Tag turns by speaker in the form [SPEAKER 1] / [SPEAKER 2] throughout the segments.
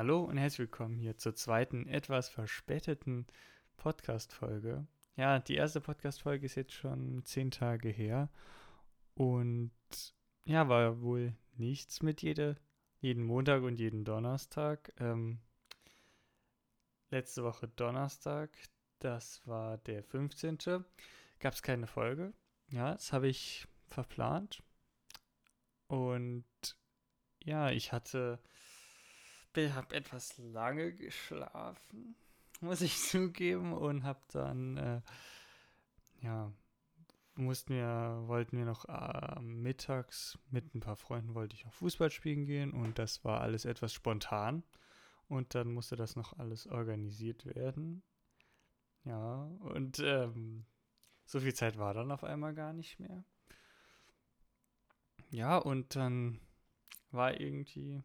[SPEAKER 1] Hallo und herzlich willkommen hier zur zweiten, etwas verspäteten Podcast-Folge. Ja, die erste Podcast-Folge ist jetzt schon zehn Tage her und ja, war wohl nichts mit jede, jeden Montag und jeden Donnerstag. Ähm, letzte Woche Donnerstag, das war der 15. Gab es keine Folge. Ja, das habe ich verplant. Und ja, ich hatte, habe etwas lange geschlafen, muss ich zugeben, und habe dann, äh, ja, mussten wir, wollten wir noch äh, mittags mit ein paar Freunden wollte ich noch Fußball spielen gehen und das war alles etwas spontan und dann musste das noch alles organisiert werden. Ja, und ähm, so viel Zeit war dann auf einmal gar nicht mehr. Ja, und dann war irgendwie,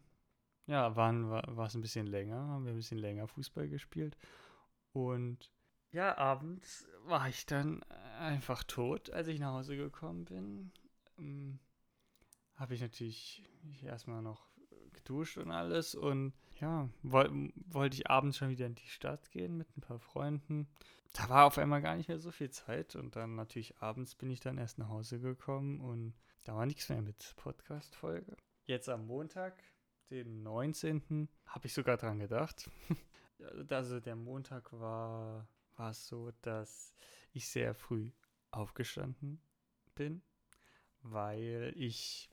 [SPEAKER 1] ja, waren, war, es ein bisschen länger, haben wir ein bisschen länger Fußball gespielt. Und ja, abends war ich dann einfach tot, als ich nach Hause gekommen bin. Ähm, Habe ich natürlich erstmal noch geduscht und alles und ja, woll, wollte ich abends schon wieder in die Stadt gehen mit ein paar Freunden. Da war auf einmal gar nicht mehr so viel Zeit und dann natürlich abends bin ich dann erst nach Hause gekommen und da war nichts mehr mit Podcast-Folge. Jetzt am Montag, den 19. habe ich sogar dran gedacht. also der Montag war, war so, dass ich sehr früh aufgestanden bin, weil ich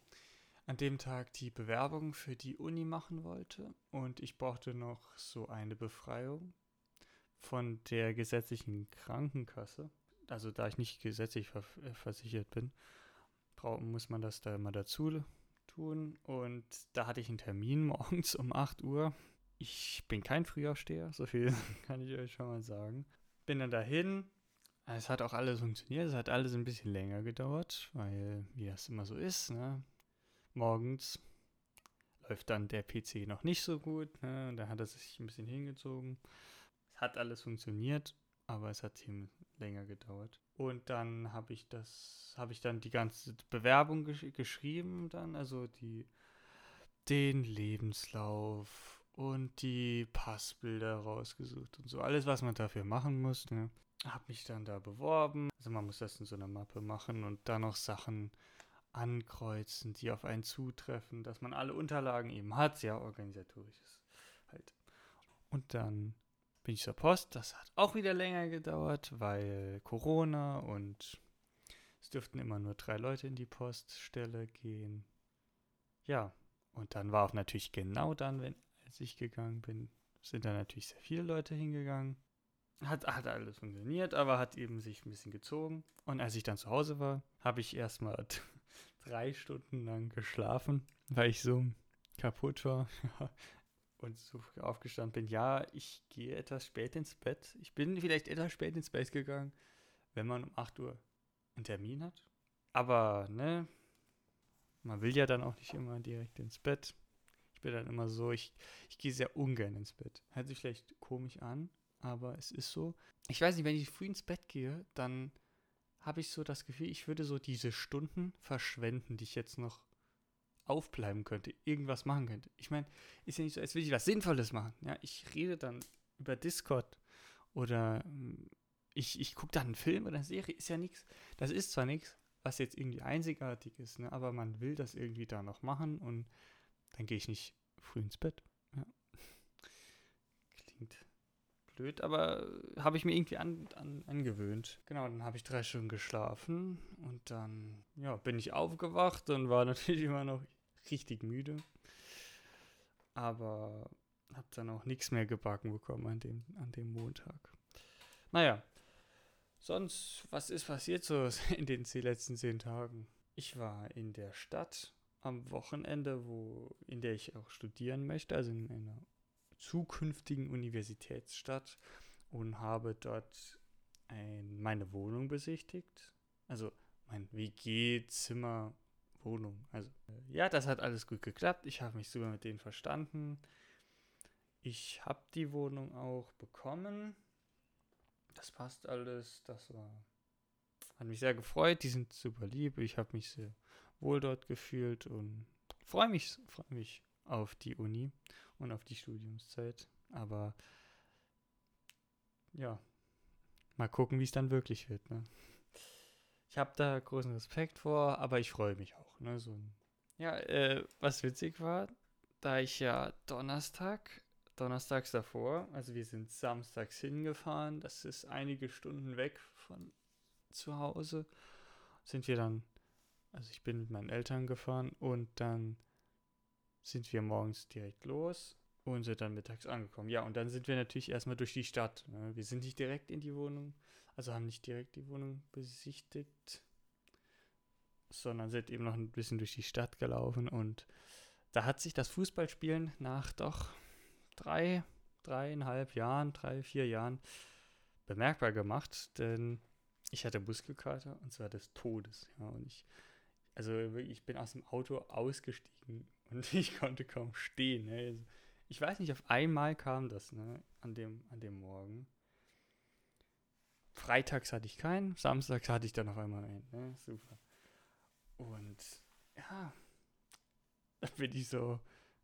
[SPEAKER 1] an dem Tag die Bewerbung für die Uni machen wollte und ich brauchte noch so eine Befreiung von der gesetzlichen Krankenkasse. Also da ich nicht gesetzlich äh, versichert bin, muss man das da immer dazu tun. Und da hatte ich einen Termin morgens um 8 Uhr. Ich bin kein Frühaufsteher, so viel kann ich euch schon mal sagen. Bin dann dahin. Es hat auch alles funktioniert. Es hat alles ein bisschen länger gedauert, weil, wie das immer so ist, ne? morgens läuft dann der PC noch nicht so gut. Ne? Dann hat er sich ein bisschen hingezogen. Es hat alles funktioniert, aber es hat ihm länger gedauert. Und dann habe ich das, habe ich dann die ganze Bewerbung gesch geschrieben, dann, also die, den Lebenslauf und die Passbilder rausgesucht und so. Alles, was man dafür machen muss. Ne? Habe mich dann da beworben. Also man muss das in so einer Mappe machen und dann noch Sachen ankreuzen, die auf einen zutreffen, dass man alle Unterlagen eben hat, sehr organisatorisches halt. Und dann bin ich zur Post, das hat auch wieder länger gedauert, weil Corona und es dürften immer nur drei Leute in die Poststelle gehen. Ja, und dann war auch natürlich genau dann, wenn als ich gegangen bin, sind da natürlich sehr viele Leute hingegangen. Hat, hat alles funktioniert, aber hat eben sich ein bisschen gezogen. Und als ich dann zu Hause war, habe ich erstmal drei Stunden lang geschlafen, weil ich so kaputt war und so aufgestanden bin. Ja, ich gehe etwas spät ins Bett. Ich bin vielleicht etwas spät ins Bett gegangen, wenn man um 8 Uhr einen Termin hat. Aber, ne, man will ja dann auch nicht immer direkt ins Bett. Ich bin dann immer so, ich, ich gehe sehr ungern ins Bett. Hört sich vielleicht komisch an, aber es ist so. Ich weiß nicht, wenn ich früh ins Bett gehe, dann habe ich so das Gefühl, ich würde so diese Stunden verschwenden, die ich jetzt noch aufbleiben könnte, irgendwas machen könnte. Ich meine, ist ja nicht so, als würde ich was Sinnvolles machen. Ja, ich rede dann über Discord oder hm, ich, ich gucke dann einen Film oder eine Serie, ist ja nichts. Das ist zwar nichts, was jetzt irgendwie einzigartig ist, ne, aber man will das irgendwie da noch machen und dann gehe ich nicht früh ins Bett. Ja. Klingt blöd, aber habe ich mir irgendwie an, an, angewöhnt. Genau, dann habe ich drei Stunden geschlafen und dann ja, bin ich aufgewacht und war natürlich immer noch richtig müde. Aber habe dann auch nichts mehr gebacken bekommen an dem, an dem Montag. Naja, sonst, was ist passiert so in den letzten zehn Tagen? Ich war in der Stadt am Wochenende, wo, in der ich auch studieren möchte, also in einer zukünftigen Universitätsstadt und habe dort ein, meine Wohnung besichtigt. Also mein WG-Zimmer, Wohnung. Also äh, ja, das hat alles gut geklappt. Ich habe mich super mit denen verstanden. Ich habe die Wohnung auch bekommen. Das passt alles. Das war hat mich sehr gefreut. Die sind super lieb. Ich habe mich sehr wohl dort gefühlt und freue mich, freue mich auf die Uni und auf die Studiumszeit. Aber ja, mal gucken, wie es dann wirklich wird. Ne? Ich habe da großen Respekt vor, aber ich freue mich auch. Ne? So ja, äh, was witzig war, da ich ja Donnerstag, donnerstags davor, also wir sind samstags hingefahren, das ist einige Stunden weg von zu Hause, sind wir dann, also ich bin mit meinen Eltern gefahren und dann sind wir morgens direkt los und sind dann mittags angekommen. Ja, und dann sind wir natürlich erstmal durch die Stadt. Ne? Wir sind nicht direkt in die Wohnung, also haben nicht direkt die Wohnung besichtigt, sondern sind eben noch ein bisschen durch die Stadt gelaufen und da hat sich das Fußballspielen nach doch drei, dreieinhalb Jahren, drei, vier Jahren bemerkbar gemacht, denn ich hatte Muskelkater und zwar des Todes. Ja, und ich, also ich bin aus dem Auto ausgestiegen und ich konnte kaum stehen. Ne? Also ich weiß nicht, auf einmal kam das ne? an, dem, an dem Morgen. Freitags hatte ich keinen, samstags hatte ich dann auf einmal einen. Ne? Super. Und ja, da bin ich so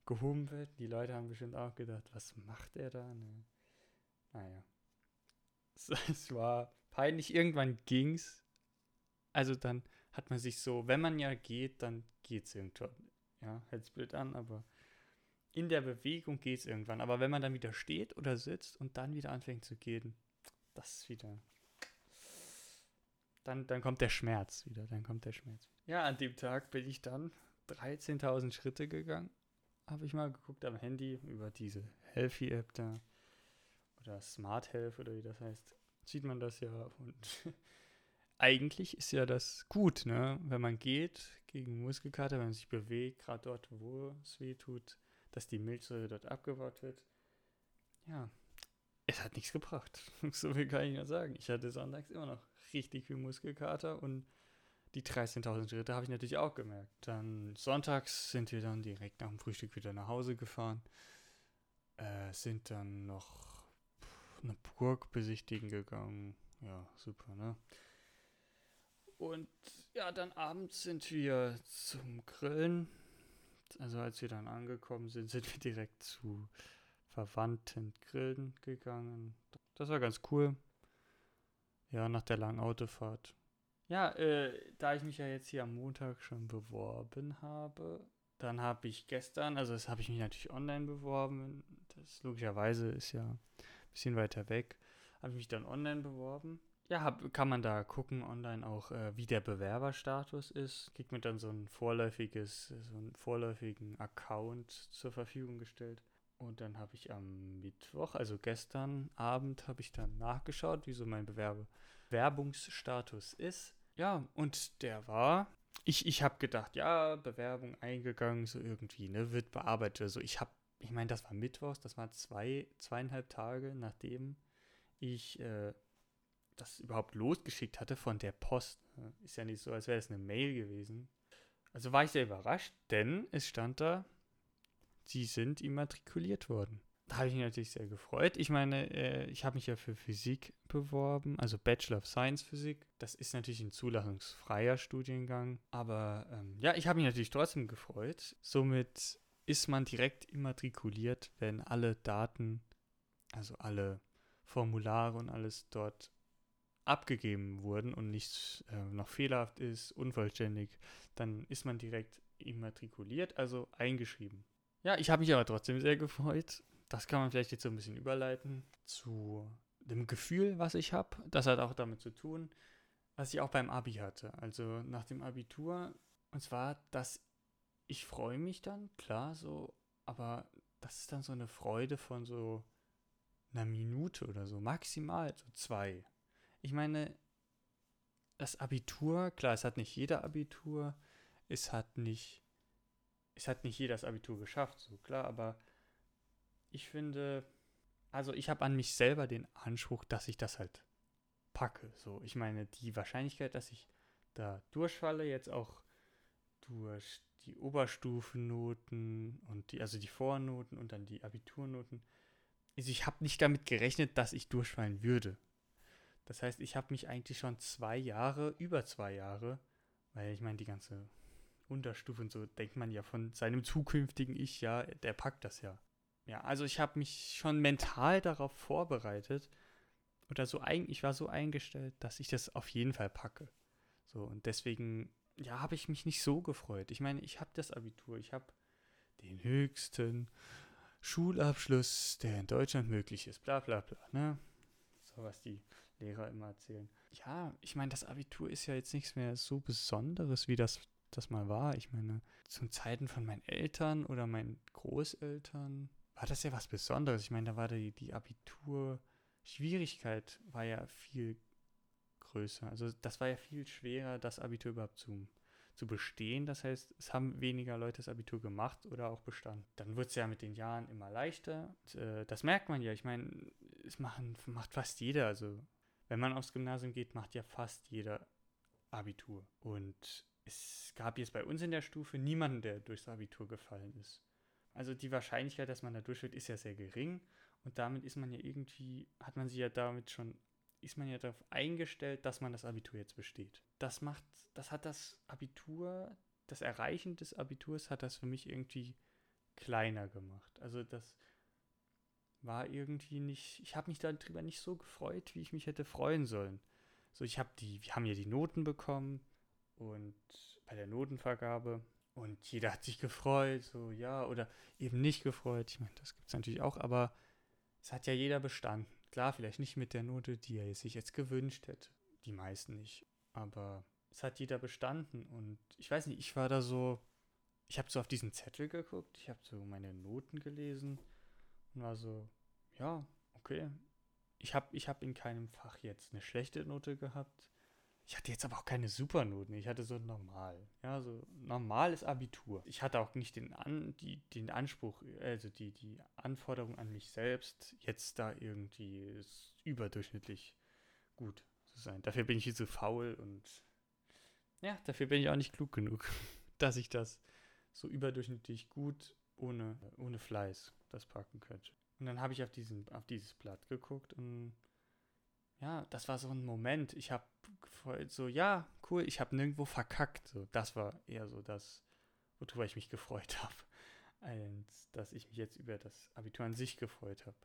[SPEAKER 1] gehumpelt. Die Leute haben bestimmt auch gedacht, was macht er da? Ne? Naja. Es, es war peinlich. Irgendwann ging's. Also dann hat man sich so, wenn man ja geht, dann geht's irgendwann. Ja, hält's blöd an, aber in der Bewegung geht's irgendwann. Aber wenn man dann wieder steht oder sitzt und dann wieder anfängt zu gehen, das ist wieder. Dann, dann kommt der Schmerz wieder. Dann kommt der Schmerz. Ja, an dem Tag bin ich dann 13.000 Schritte gegangen. Habe ich mal geguckt am Handy über diese Healthy-App da. Oder Smart Health oder wie das heißt sieht man das ja. Und eigentlich ist ja das gut, ne? Wenn man geht gegen Muskelkater, wenn man sich bewegt, gerade dort, wo es weh tut, dass die Milchsäure dort abgebaut wird. Ja, es hat nichts gebracht. so viel kann ich nur sagen. Ich hatte sonntags immer noch richtig viel Muskelkater und die 13.000 Schritte habe ich natürlich auch gemerkt. Dann sonntags sind wir dann direkt nach dem Frühstück wieder nach Hause gefahren. Äh, sind dann noch eine Burg besichtigen gegangen. Ja, super, ne? Und ja, dann abends sind wir zum Grillen. Also als wir dann angekommen sind, sind wir direkt zu Verwandten grillen gegangen. Das war ganz cool. Ja, nach der langen Autofahrt. Ja, äh, da ich mich ja jetzt hier am Montag schon beworben habe, dann habe ich gestern, also das habe ich mich natürlich online beworben. Das logischerweise ist ja bisschen weiter weg. Habe mich dann online beworben. Ja, hab, kann man da gucken online auch, äh, wie der Bewerberstatus ist. Kriegt mir dann so ein vorläufiges, so einen vorläufigen Account zur Verfügung gestellt. Und dann habe ich am Mittwoch, also gestern Abend, habe ich dann nachgeschaut, wie so mein Bewerbungsstatus ist. Ja, und der war, ich, ich habe gedacht, ja, Bewerbung eingegangen, so irgendwie, ne, wird bearbeitet. Also ich habe ich meine, das war Mittwochs, das war zwei, zweieinhalb Tage, nachdem ich äh, das überhaupt losgeschickt hatte von der Post. Ist ja nicht so, als wäre es eine Mail gewesen. Also war ich sehr überrascht, denn es stand da, sie sind immatrikuliert worden. Da habe ich mich natürlich sehr gefreut. Ich meine, äh, ich habe mich ja für Physik beworben, also Bachelor of Science Physik. Das ist natürlich ein zulassungsfreier Studiengang. Aber ähm, ja, ich habe mich natürlich trotzdem gefreut. Somit ist man direkt immatrikuliert, wenn alle Daten, also alle Formulare und alles dort abgegeben wurden und nichts äh, noch fehlerhaft ist, unvollständig, dann ist man direkt immatrikuliert, also eingeschrieben. Ja, ich habe mich aber trotzdem sehr gefreut. Das kann man vielleicht jetzt so ein bisschen überleiten zu dem Gefühl, was ich habe. Das hat auch damit zu tun, was ich auch beim Abi hatte. Also nach dem Abitur. Und zwar, dass ich freue mich dann, klar, so, aber das ist dann so eine Freude von so einer Minute oder so, maximal so zwei. Ich meine, das Abitur, klar, es hat nicht jeder Abitur, es hat nicht, es hat nicht jeder das Abitur geschafft, so klar, aber ich finde, also ich habe an mich selber den Anspruch, dass ich das halt packe. So, ich meine, die Wahrscheinlichkeit, dass ich da durchfalle, jetzt auch durch die Oberstufennoten und die, also die Vornoten und dann die Abiturnoten. Also ich habe nicht damit gerechnet, dass ich durchfallen würde. Das heißt, ich habe mich eigentlich schon zwei Jahre, über zwei Jahre, weil ich meine, die ganze Unterstufe und so denkt man ja von seinem zukünftigen Ich, ja, der packt das ja. Ja, also ich habe mich schon mental darauf vorbereitet oder so ich war so eingestellt, dass ich das auf jeden Fall packe. So und deswegen ja, habe ich mich nicht so gefreut. Ich meine, ich habe das Abitur, ich habe den höchsten Schulabschluss, der in Deutschland möglich ist, bla bla bla, ne? So was die Lehrer immer erzählen. Ja, ich meine, das Abitur ist ja jetzt nichts mehr so Besonderes, wie das, das mal war. Ich meine, zu Zeiten von meinen Eltern oder meinen Großeltern war das ja was Besonderes. Ich meine, da war die, die Abitur-Schwierigkeit war ja viel größer. Also das war ja viel schwerer, das Abitur überhaupt zu, zu bestehen. Das heißt, es haben weniger Leute das Abitur gemacht oder auch bestanden. Dann wird es ja mit den Jahren immer leichter. Und, äh, das merkt man ja. Ich meine, es machen, macht fast jeder. Also wenn man aufs Gymnasium geht, macht ja fast jeder Abitur. Und es gab jetzt bei uns in der Stufe niemanden, der durchs Abitur gefallen ist. Also die Wahrscheinlichkeit, dass man da durchfällt, ist ja sehr gering. Und damit ist man ja irgendwie, hat man sich ja damit schon, ist man ja darauf eingestellt, dass man das Abitur jetzt besteht. Das macht, das hat das Abitur, das Erreichen des Abiturs hat das für mich irgendwie kleiner gemacht. Also das war irgendwie nicht, ich habe mich darüber nicht so gefreut, wie ich mich hätte freuen sollen. So, ich habe die, wir haben ja die Noten bekommen und bei der Notenvergabe und jeder hat sich gefreut, so ja, oder eben nicht gefreut. Ich meine, das gibt es natürlich auch, aber es hat ja jeder bestanden. Klar, vielleicht nicht mit der Note, die er sich jetzt gewünscht hätte. Die meisten nicht. Aber es hat jeder bestanden und ich weiß nicht, ich war da so, ich habe so auf diesen Zettel geguckt, ich habe so meine Noten gelesen und war so, ja, okay. Ich habe ich hab in keinem Fach jetzt eine schlechte Note gehabt. Ich hatte jetzt aber auch keine Supernoten. Ich hatte so normal. Ja, so normales Abitur. Ich hatte auch nicht den, an, die, den Anspruch, also die, die Anforderung an mich selbst, jetzt da irgendwie überdurchschnittlich gut zu sein. Dafür bin ich viel zu faul und ja, dafür bin ich auch nicht klug genug, dass ich das so überdurchschnittlich gut ohne, ohne Fleiß das packen könnte. Und dann habe ich auf, diesen, auf dieses Blatt geguckt und ja, das war so ein Moment. Ich habe so, ja, cool, ich habe nirgendwo verkackt. So, das war eher so das, worüber ich mich gefreut habe, als dass ich mich jetzt über das Abitur an sich gefreut habe.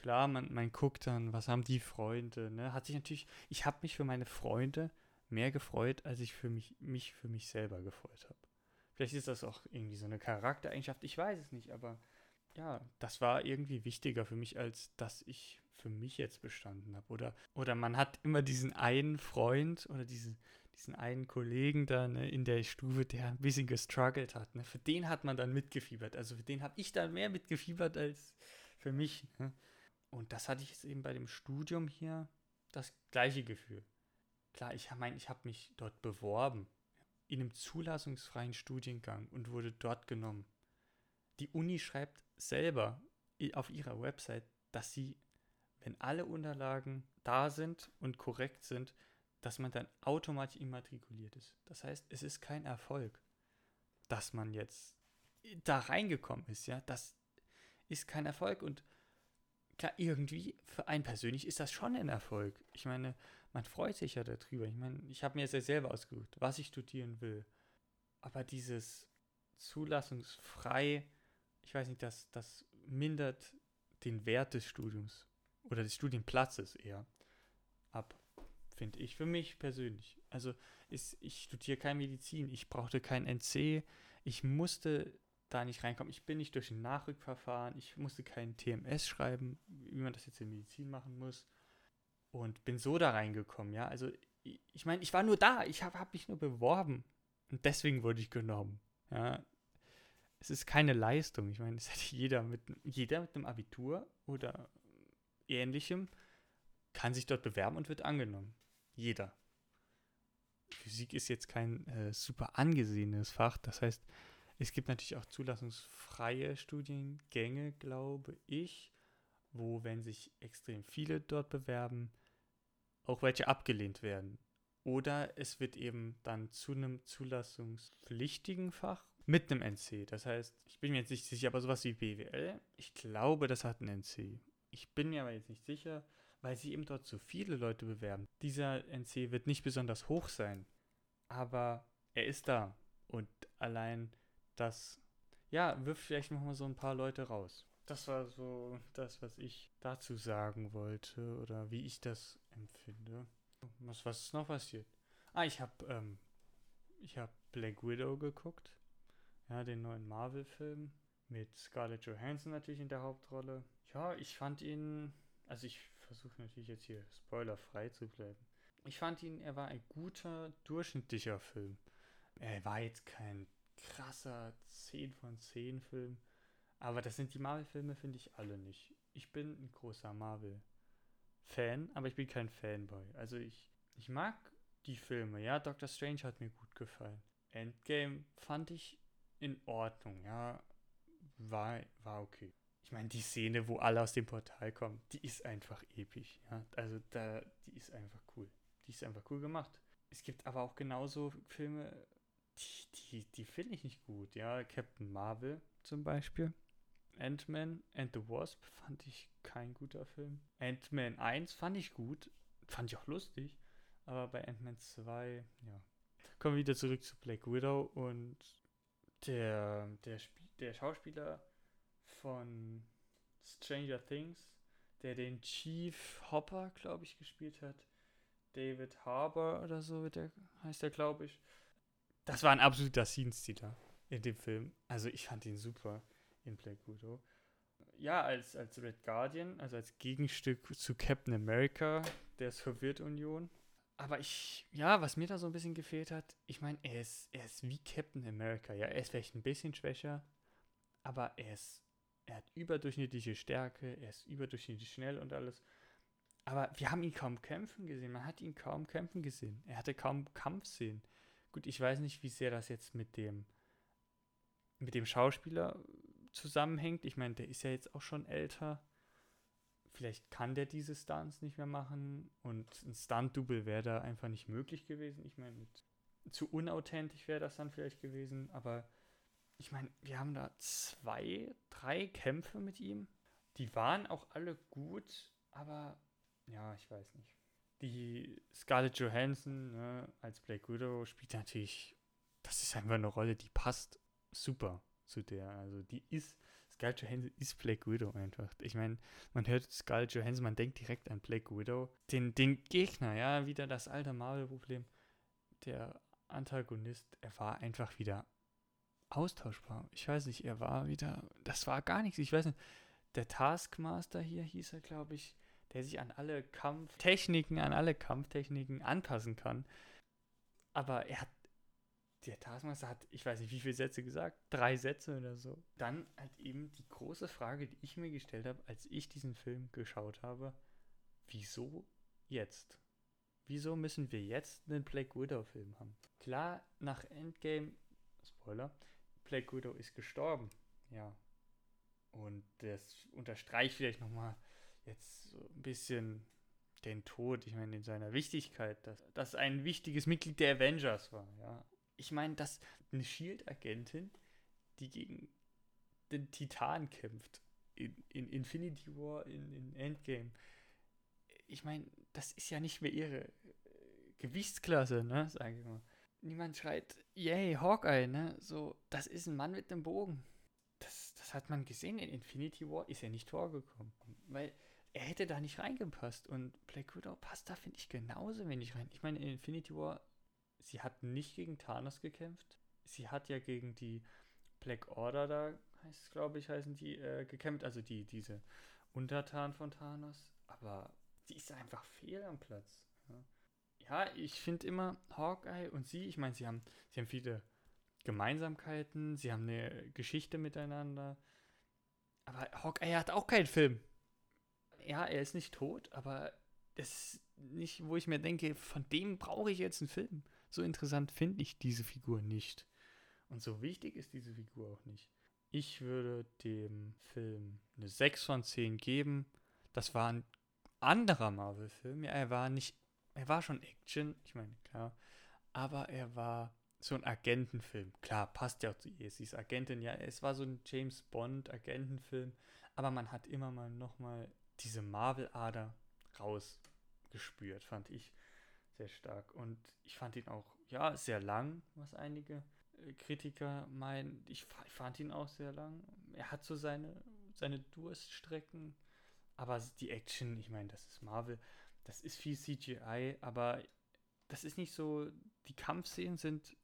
[SPEAKER 1] Klar, man, man guckt dann, was haben die Freunde, ne? Hat sich natürlich, ich habe mich für meine Freunde mehr gefreut, als ich für mich, mich für mich selber gefreut habe. Vielleicht ist das auch irgendwie so eine Charaktereigenschaft, ich weiß es nicht, aber ja, das war irgendwie wichtiger für mich, als dass ich für mich jetzt bestanden habe. Oder, oder man hat immer diesen einen Freund oder diesen, diesen einen Kollegen da ne, in der Stufe, der ein bisschen gestruggelt hat. Ne? Für den hat man dann mitgefiebert. Also für den habe ich dann mehr mitgefiebert als für mich. Ne? Und das hatte ich jetzt eben bei dem Studium hier das gleiche Gefühl. Klar, ich meine, ich habe mich dort beworben in einem zulassungsfreien Studiengang und wurde dort genommen. Die Uni schreibt selber auf ihrer Website, dass sie wenn alle Unterlagen da sind und korrekt sind, dass man dann automatisch immatrikuliert ist. Das heißt, es ist kein Erfolg, dass man jetzt da reingekommen ist, ja. Das ist kein Erfolg und klar, irgendwie für einen persönlich ist das schon ein Erfolg. Ich meine, man freut sich ja darüber. Ich meine, ich habe mir jetzt ja selber ausgesucht, was ich studieren will. Aber dieses zulassungsfrei, ich weiß nicht, das, das mindert den Wert des Studiums oder des Studienplatzes eher ab, finde ich, für mich persönlich. Also ist, ich studiere keine Medizin, ich brauchte kein NC, ich musste da nicht reinkommen. Ich bin nicht durch ein Nachrückverfahren, ich musste kein TMS schreiben, wie man das jetzt in Medizin machen muss. Und bin so da reingekommen, ja. Also ich meine, ich war nur da, ich habe hab mich nur beworben. Und deswegen wurde ich genommen. Ja. Es ist keine Leistung. Ich meine, es hätte jeder mit, jeder mit einem Abitur oder ähnlichem kann sich dort bewerben und wird angenommen. Jeder. Physik ist jetzt kein äh, super angesehenes Fach. Das heißt, es gibt natürlich auch zulassungsfreie Studiengänge, glaube ich, wo, wenn sich extrem viele dort bewerben, auch welche abgelehnt werden. Oder es wird eben dann zu einem zulassungspflichtigen Fach mit einem NC. Das heißt, ich bin mir jetzt nicht sicher, aber sowas wie BWL, ich glaube, das hat einen NC. Ich bin mir aber jetzt nicht sicher, weil sich eben dort so viele Leute bewerben. Dieser NC wird nicht besonders hoch sein, aber er ist da. Und allein das, ja, wirft vielleicht nochmal so ein paar Leute raus. Das war so das, was ich dazu sagen wollte oder wie ich das empfinde. Was, was ist noch passiert? Ah, ich habe ähm, ich habe Black Widow geguckt. Ja, den neuen Marvel-Film. Mit Scarlett Johansson natürlich in der Hauptrolle. Ja, ich fand ihn. Also, ich versuche natürlich jetzt hier spoilerfrei zu bleiben. Ich fand ihn, er war ein guter, durchschnittlicher Film. Er war jetzt kein krasser 10 von 10 Film. Aber das sind die Marvel-Filme, finde ich alle nicht. Ich bin ein großer Marvel-Fan, aber ich bin kein Fanboy. Also ich, ich mag die Filme, ja. Doctor Strange hat mir gut gefallen. Endgame fand ich in Ordnung, ja. War, war okay. Ich meine, die Szene, wo alle aus dem Portal kommen, die ist einfach episch, ja. Also da, die ist einfach cool. Die ist einfach cool gemacht. Es gibt aber auch genauso Filme, die, die, die finde ich nicht gut, ja. Captain Marvel zum Beispiel. Ant-Man and the Wasp fand ich kein guter Film. Ant-Man 1 fand ich gut, fand ich auch lustig. Aber bei Ant-Man 2, ja. Kommen wir wieder zurück zu Black Widow und der, der, Spiel, der Schauspieler von Stranger Things, der den Chief Hopper, glaube ich, gespielt hat. David Harbour oder so der, heißt er, glaube ich. Das war ein absoluter Scene-Stealer in dem Film. Also ich fand ihn super in Black Widow. Ja, als, als Red Guardian, also als Gegenstück zu Captain America der Sowjetunion, aber ich, ja, was mir da so ein bisschen gefehlt hat, ich meine, er ist, er ist wie Captain America. Ja, er ist vielleicht ein bisschen schwächer, aber er ist, er hat überdurchschnittliche Stärke, er ist überdurchschnittlich schnell und alles. Aber wir haben ihn kaum kämpfen gesehen. Man hat ihn kaum kämpfen gesehen. Er hatte kaum Kampfszenen. Gut, ich weiß nicht, wie sehr das jetzt mit dem, mit dem Schauspieler zusammenhängt. Ich meine, der ist ja jetzt auch schon älter vielleicht kann der diese Stunts nicht mehr machen und ein Stunt-Double wäre da einfach nicht möglich gewesen. Ich meine, zu unauthentisch wäre das dann vielleicht gewesen, aber ich meine, wir haben da zwei, drei Kämpfe mit ihm. Die waren auch alle gut, aber ja, ich weiß nicht. Die Scarlett Johansson ne, als Black Widow spielt natürlich, das ist einfach eine Rolle, die passt super zu der. Also die ist Scarlett Johansson ist Black Widow einfach. Ich meine, man hört Scarlett Johansson, man denkt direkt an Black Widow. Den, den Gegner, ja, wieder das alte Marvel-Problem. Der Antagonist, er war einfach wieder austauschbar. Ich weiß nicht, er war wieder, das war gar nichts. Ich weiß nicht, der Taskmaster hier hieß er, glaube ich, der sich an alle Kampftechniken, an alle Kampftechniken anpassen kann. Aber er hat der Taskmaster hat, ich weiß nicht, wie viele Sätze gesagt, drei Sätze oder so. Dann halt eben die große Frage, die ich mir gestellt habe, als ich diesen Film geschaut habe, wieso jetzt? Wieso müssen wir jetzt einen Black Widow-Film haben? Klar, nach Endgame, Spoiler, Black Widow ist gestorben, ja. Und das unterstreicht vielleicht nochmal jetzt so ein bisschen den Tod, ich meine, in seiner Wichtigkeit, dass das ein wichtiges Mitglied der Avengers war, ja ich meine, dass eine Shield-Agentin, die gegen den Titan kämpft, in, in Infinity War, in, in Endgame, ich meine, das ist ja nicht mehr ihre äh, Gewichtsklasse, ne, sage ich mal. Niemand schreit, yay, Hawkeye, ne, so, das ist ein Mann mit einem Bogen. Das, das hat man gesehen, in Infinity War ist er nicht vorgekommen, weil er hätte da nicht reingepasst und Black Widow passt da, finde ich, genauso wenig rein. Ich meine, in Infinity War sie hat nicht gegen Thanos gekämpft. Sie hat ja gegen die Black Order da, heißt es, glaube ich, heißen die, äh, gekämpft. Also die, diese Untertan von Thanos. Aber sie ist einfach fehl am Platz. Ja, ja ich finde immer Hawkeye und sie, ich meine, sie haben, sie haben viele Gemeinsamkeiten, sie haben eine Geschichte miteinander. Aber Hawkeye hat auch keinen Film. Ja, er ist nicht tot, aber das ist nicht, wo ich mir denke, von dem brauche ich jetzt einen Film so interessant finde ich diese Figur nicht. Und so wichtig ist diese Figur auch nicht. Ich würde dem Film eine 6 von 10 geben. Das war ein anderer Marvel-Film. Ja, er war nicht, er war schon Action, ich meine, klar. Aber er war so ein Agentenfilm. Klar, passt ja auch zu ihr. Sie ist Agentin, ja. Es war so ein James Bond-Agentenfilm. Aber man hat immer mal nochmal diese Marvel-Ader rausgespürt, fand ich sehr stark. Und ich fand ihn auch, ja, sehr lang, was einige äh, Kritiker meinen, ich, ich fand ihn auch sehr lang. Er hat so seine, seine Durststrecken, aber die Action, ich meine, das ist Marvel, das ist viel CGI, aber das ist nicht so, die Kampfszenen sind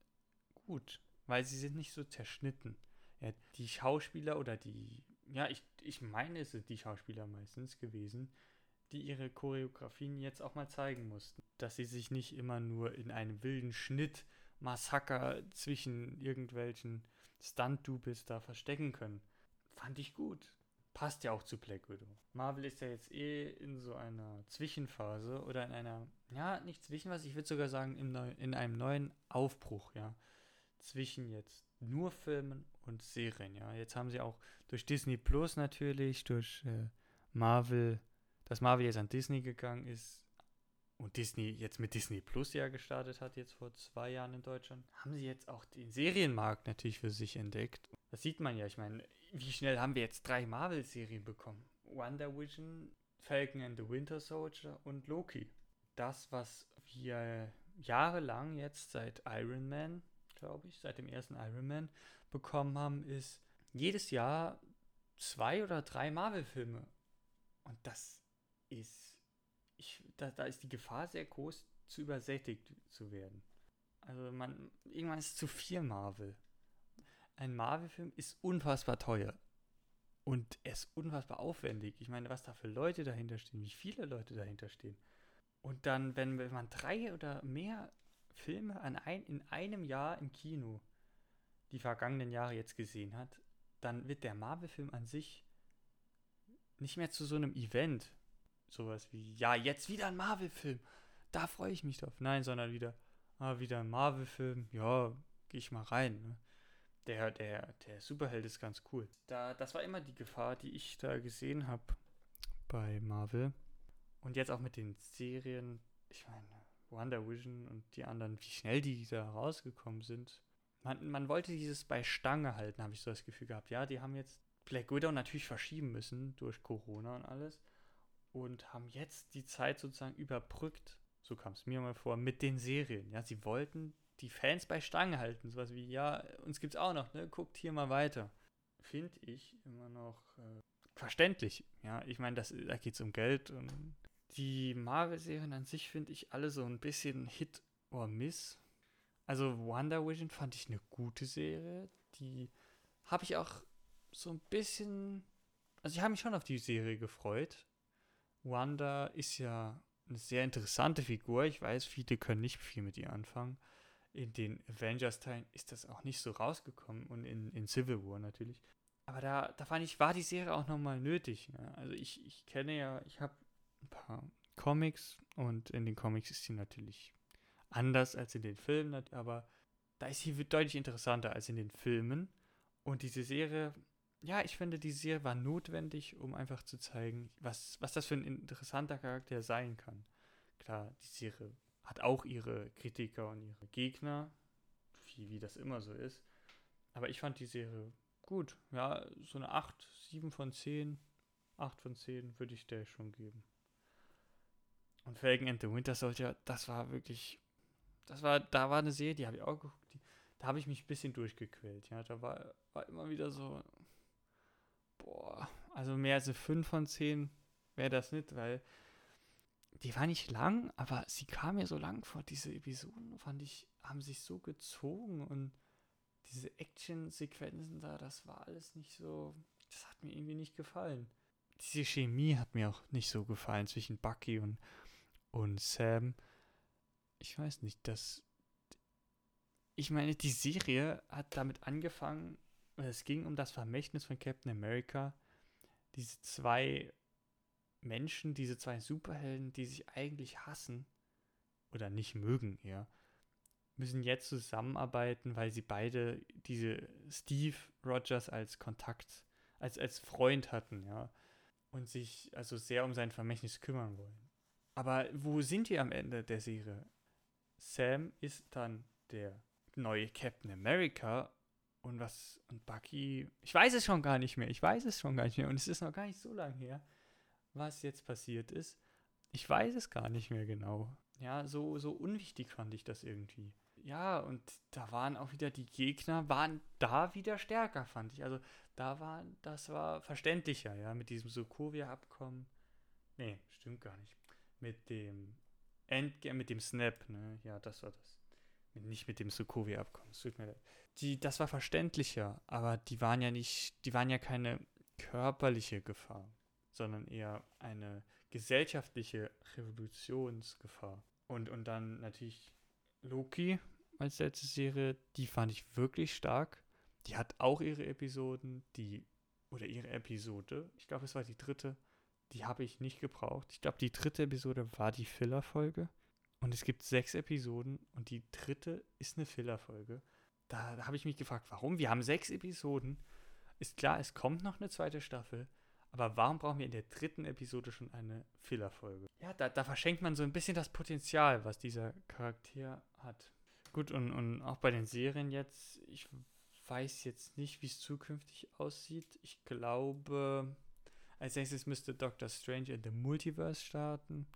[SPEAKER 1] gut, weil sie sind nicht so zerschnitten. Ja, die Schauspieler oder die, ja, ich, ich meine, es sind die Schauspieler meistens gewesen, die ihre Choreografien jetzt auch mal zeigen mussten. Dass sie sich nicht immer nur in einem wilden Schnitt Massaker zwischen irgendwelchen Stunt-Doubles da verstecken können. Fand ich gut. Passt ja auch zu Black Widow. Marvel ist ja jetzt eh in so einer Zwischenphase oder in einer, ja, nicht Zwischenphase, ich würde sogar sagen, in, in einem neuen Aufbruch, ja. Zwischen jetzt nur Filmen und Serien, ja. Jetzt haben sie auch durch Disney Plus natürlich, durch äh, Marvel dass Marvel jetzt an Disney gegangen ist und Disney jetzt mit Disney Plus ja gestartet hat, jetzt vor zwei Jahren in Deutschland, haben sie jetzt auch den Serienmarkt natürlich für sich entdeckt. Das sieht man ja, ich meine, wie schnell haben wir jetzt drei Marvel-Serien bekommen? Wonder Vision, Falcon and the Winter Soldier und Loki. Das, was wir jahrelang jetzt seit Iron Man, glaube ich, seit dem ersten Iron Man bekommen haben, ist jedes Jahr zwei oder drei Marvel-Filme. Und das ist, ich, da, da ist die Gefahr sehr groß, zu übersättigt zu werden. Also man, irgendwann ist es zu viel Marvel. Ein Marvel-Film ist unfassbar teuer. Und er ist unfassbar aufwendig. Ich meine, was da für Leute dahinter stehen, wie viele Leute dahinter stehen. Und dann, wenn, wenn man drei oder mehr Filme an ein, in einem Jahr im Kino die vergangenen Jahre jetzt gesehen hat, dann wird der Marvel-Film an sich nicht mehr zu so einem Event, sowas wie, ja, jetzt wieder ein Marvel-Film. Da freue ich mich drauf. Nein, sondern wieder, ah, wieder ein Marvel-Film. Ja, gehe ich mal rein. Ne? Der, der, der Superheld ist ganz cool. Da, das war immer die Gefahr, die ich da gesehen habe bei Marvel. Und jetzt auch mit den Serien, ich meine, Wonder Vision und die anderen, wie schnell die da rausgekommen sind. Man, man wollte dieses bei Stange halten, habe ich so das Gefühl gehabt. Ja, die haben jetzt Black Widow natürlich verschieben müssen durch Corona und alles und haben jetzt die Zeit sozusagen überbrückt, so kam es mir mal vor, mit den Serien. Ja, sie wollten die Fans bei Stange halten, sowas wie, ja, uns gibt's auch noch, ne? Guckt hier mal weiter. Finde ich immer noch äh, verständlich. Ja, ich meine, da geht es um Geld und die Marvel-Serien an sich finde ich alle so ein bisschen Hit or Miss. Also Wonder Vision fand ich eine gute Serie. Die habe ich auch so ein bisschen. Also ich habe mich schon auf die Serie gefreut. Wanda ist ja eine sehr interessante Figur. Ich weiß, viele können nicht viel mit ihr anfangen. In den Avengers-Teilen ist das auch nicht so rausgekommen und in, in Civil War natürlich. Aber da, da fand ich, war die Serie auch nochmal nötig. Ja. Also ich, ich kenne ja, ich habe ein paar Comics und in den Comics ist sie natürlich anders als in den Filmen, aber da ist sie deutlich interessanter als in den Filmen. Und diese Serie ja, ich finde, die Serie war notwendig, um einfach zu zeigen, was, was das für ein interessanter Charakter sein kann. Klar, die Serie hat auch ihre Kritiker und ihre Gegner, wie, wie das immer so ist. Aber ich fand die Serie gut. Ja, so eine 8, 7 von 10, 8 von 10 würde ich der schon geben. Und Falcon and the Winter Soldier, das war wirklich, das war, da war eine Serie, die habe ich auch geguckt, die, da habe ich mich ein bisschen durchgequält. Ja, da war, war immer wieder so, boah, also mehr als 5 von 10 wäre das nicht, weil die war nicht lang, aber sie kam mir so lang vor. Diese Episoden, fand ich, haben sich so gezogen und diese Action-Sequenzen da, das war alles nicht so, das hat mir irgendwie nicht gefallen. Diese Chemie hat mir auch nicht so gefallen zwischen Bucky und, und Sam. Ich weiß nicht, das. Ich meine, die Serie hat damit angefangen, es ging um das Vermächtnis von Captain America. Diese zwei Menschen, diese zwei Superhelden, die sich eigentlich hassen oder nicht mögen, ja, müssen jetzt zusammenarbeiten, weil sie beide diese Steve Rogers als Kontakt, als, als Freund hatten, ja, und sich also sehr um sein Vermächtnis kümmern wollen. Aber wo sind die am Ende der Serie? Sam ist dann der neue Captain America und was, und Bucky, ich weiß es schon gar nicht mehr, ich weiß es schon gar nicht mehr und es ist noch gar nicht so lange her, was jetzt passiert ist. Ich weiß es gar nicht mehr genau. Ja, so, so unwichtig fand ich das irgendwie. ja, und da waren auch wieder die Gegner, waren da wieder stärker, fand ich. Also da war, das war verständlicher, ja, mit diesem Sokovia-Abkommen. Nee, stimmt gar nicht. Mit dem Endgame, mit dem Snap, ne? Ja, das war das. Nicht mit dem Sokovia-Abkommen. Die, das war verständlicher, aber die waren ja nicht, die waren ja keine körperliche Gefahr, sondern eher eine gesellschaftliche Revolutionsgefahr. Und, und dann natürlich Loki als letzte Serie, die fand ich wirklich stark. Die hat auch ihre Episoden, die, oder ihre Episode, ich glaube, es war die dritte, die habe ich nicht gebraucht. Ich glaube, die dritte Episode war die Filler-Folge. Und es gibt sechs Episoden und die dritte ist eine Filler-Folge. Da, da habe ich mich gefragt, warum? Wir haben sechs Episoden. Ist klar, es kommt noch eine zweite Staffel. Aber warum brauchen wir in der dritten Episode schon eine Filler-Folge? Ja, da, da verschenkt man so ein bisschen das Potenzial, was dieser Charakter hat. Gut, und, und auch bei den Serien jetzt, ich weiß jetzt nicht, wie es zukünftig aussieht. Ich glaube, als nächstes müsste Doctor Strange in the Multiverse starten.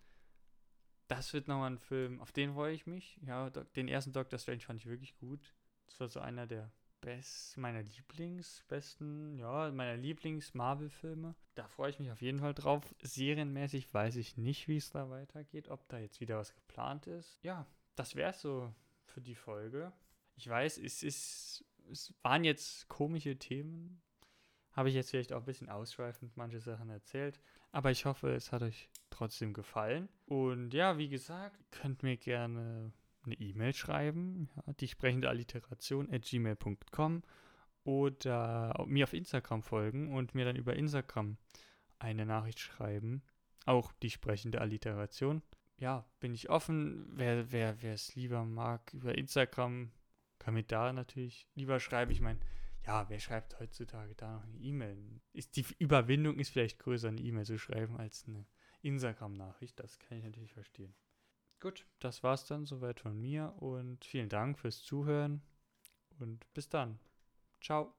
[SPEAKER 1] Das wird nochmal ein Film, auf den freue ich mich. Ja, den ersten Doctor Strange fand ich wirklich gut. Das war so einer der best, meiner Lieblings, besten, ja, meiner Lieblings-Marvel-Filme. Da freue ich mich auf jeden Fall drauf. Serienmäßig weiß ich nicht, wie es da weitergeht, ob da jetzt wieder was geplant ist. Ja, das wäre es so für die Folge. Ich weiß, es ist, es waren jetzt komische Themen. Habe ich jetzt vielleicht auch ein bisschen ausschweifend manche Sachen erzählt. Aber ich hoffe, es hat euch trotzdem gefallen. Und ja, wie gesagt, könnt mir gerne eine E-Mail schreiben, ja, die sprechende Alliteration at gmail.com oder mir auf Instagram folgen und mir dann über Instagram eine Nachricht schreiben. Auch die sprechende Alliteration. Ja, bin ich offen. Wer wer es lieber mag, über Instagram kann mir da natürlich lieber schreiben. Ich meine, ja, wer schreibt heutzutage da noch eine E-Mail? Die Überwindung ist vielleicht größer, eine E-Mail zu schreiben als eine Instagram-Nachricht. Das kann ich natürlich verstehen. Gut, das war's dann soweit von mir und vielen Dank fürs Zuhören und bis dann. Ciao.